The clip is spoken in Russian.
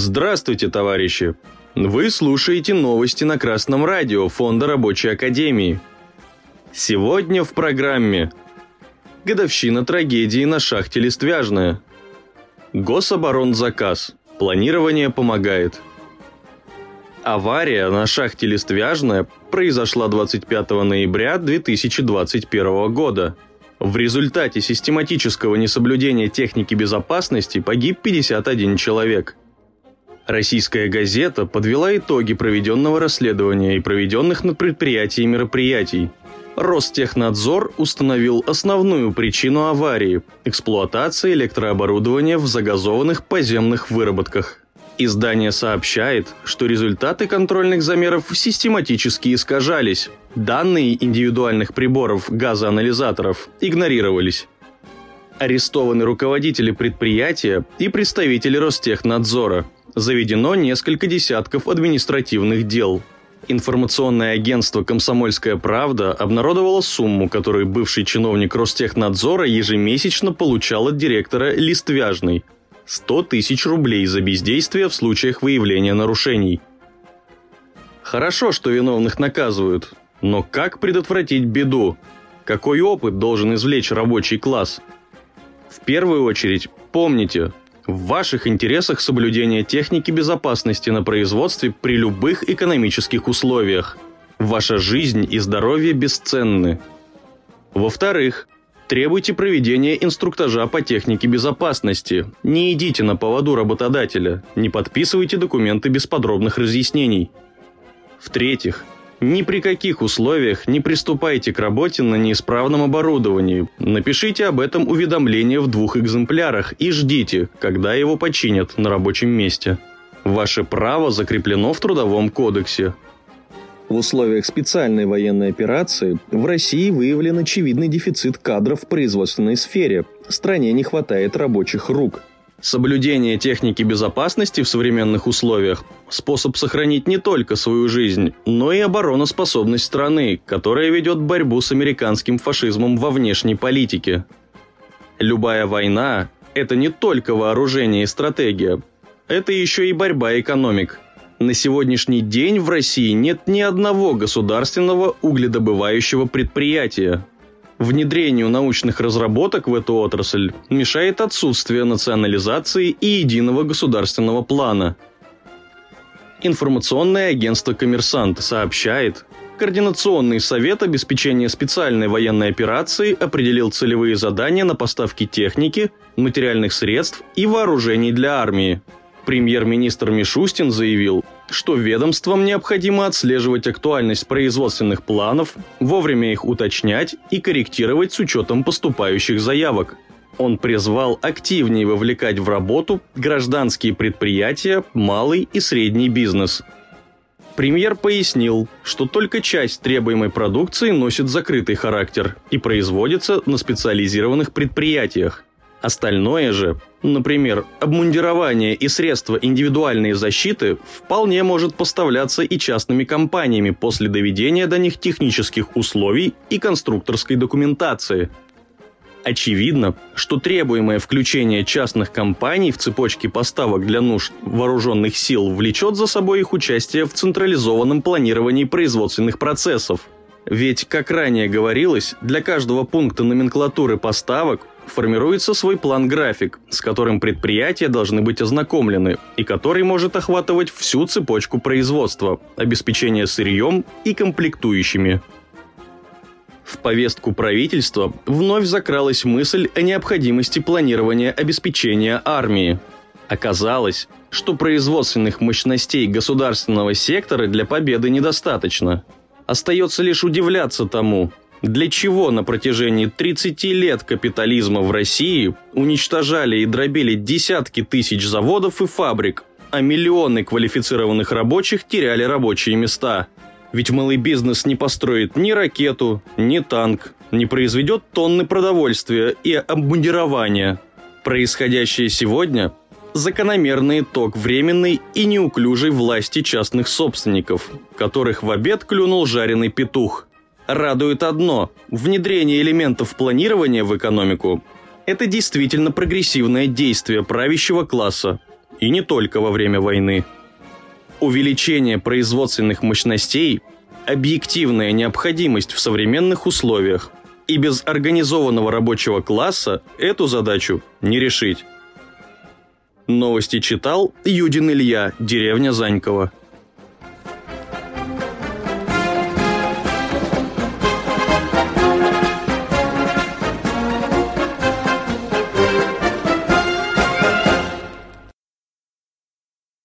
Здравствуйте, товарищи! Вы слушаете новости на Красном радио Фонда Рабочей Академии. Сегодня в программе Годовщина трагедии на шахте Листвяжная. Гособоронзаказ. Планирование помогает. Авария на шахте Листвяжная произошла 25 ноября 2021 года. В результате систематического несоблюдения техники безопасности погиб 51 человек. Российская газета подвела итоги проведенного расследования и проведенных на предприятии мероприятий. Ростехнадзор установил основную причину аварии – эксплуатация электрооборудования в загазованных подземных выработках. Издание сообщает, что результаты контрольных замеров систематически искажались. Данные индивидуальных приборов газоанализаторов игнорировались. Арестованы руководители предприятия и представители Ростехнадзора. Заведено несколько десятков административных дел. Информационное агентство «Комсомольская правда» обнародовало сумму, которую бывший чиновник Ростехнадзора ежемесячно получал от директора Листвяжной – 100 тысяч рублей за бездействие в случаях выявления нарушений. Хорошо, что виновных наказывают, но как предотвратить беду? Какой опыт должен извлечь рабочий класс? В первую очередь, помните, в ваших интересах соблюдение техники безопасности на производстве при любых экономических условиях. Ваша жизнь и здоровье бесценны. Во-вторых, Требуйте проведения инструктажа по технике безопасности. Не идите на поводу работодателя. Не подписывайте документы без подробных разъяснений. В-третьих, ни при каких условиях не приступайте к работе на неисправном оборудовании. Напишите об этом уведомление в двух экземплярах и ждите, когда его починят на рабочем месте. Ваше право закреплено в Трудовом кодексе. В условиях специальной военной операции в России выявлен очевидный дефицит кадров в производственной сфере. Стране не хватает рабочих рук. Соблюдение техники безопасности в современных условиях – способ сохранить не только свою жизнь, но и обороноспособность страны, которая ведет борьбу с американским фашизмом во внешней политике. Любая война – это не только вооружение и стратегия, это еще и борьба экономик – на сегодняшний день в России нет ни одного государственного угледобывающего предприятия. Внедрению научных разработок в эту отрасль мешает отсутствие национализации и единого государственного плана. Информационное агентство «Коммерсант» сообщает, Координационный совет обеспечения специальной военной операции определил целевые задания на поставки техники, материальных средств и вооружений для армии – Премьер-министр Мишустин заявил, что ведомствам необходимо отслеживать актуальность производственных планов, вовремя их уточнять и корректировать с учетом поступающих заявок. Он призвал активнее вовлекать в работу гражданские предприятия, малый и средний бизнес. Премьер пояснил, что только часть требуемой продукции носит закрытый характер и производится на специализированных предприятиях. Остальное же, например, обмундирование и средства индивидуальной защиты, вполне может поставляться и частными компаниями после доведения до них технических условий и конструкторской документации. Очевидно, что требуемое включение частных компаний в цепочке поставок для нужд вооруженных сил влечет за собой их участие в централизованном планировании производственных процессов – ведь, как ранее говорилось, для каждого пункта номенклатуры поставок формируется свой план-график, с которым предприятия должны быть ознакомлены и который может охватывать всю цепочку производства, обеспечение сырьем и комплектующими. В повестку правительства вновь закралась мысль о необходимости планирования обеспечения армии. Оказалось, что производственных мощностей государственного сектора для победы недостаточно. Остается лишь удивляться тому, для чего на протяжении 30 лет капитализма в России уничтожали и дробили десятки тысяч заводов и фабрик, а миллионы квалифицированных рабочих теряли рабочие места? Ведь малый бизнес не построит ни ракету, ни танк, не произведет тонны продовольствия и обмундирования. Происходящее сегодня – закономерный итог временной и неуклюжей власти частных собственников, которых в обед клюнул жареный петух – Радует одно – внедрение элементов планирования в экономику – это действительно прогрессивное действие правящего класса. и не только во время войны. Увеличение производственных мощностей – объективная необходимость в современных условиях, и без организованного рабочего класса эту задачу не решить. Новости читал Юдин Илья, деревня Занькова.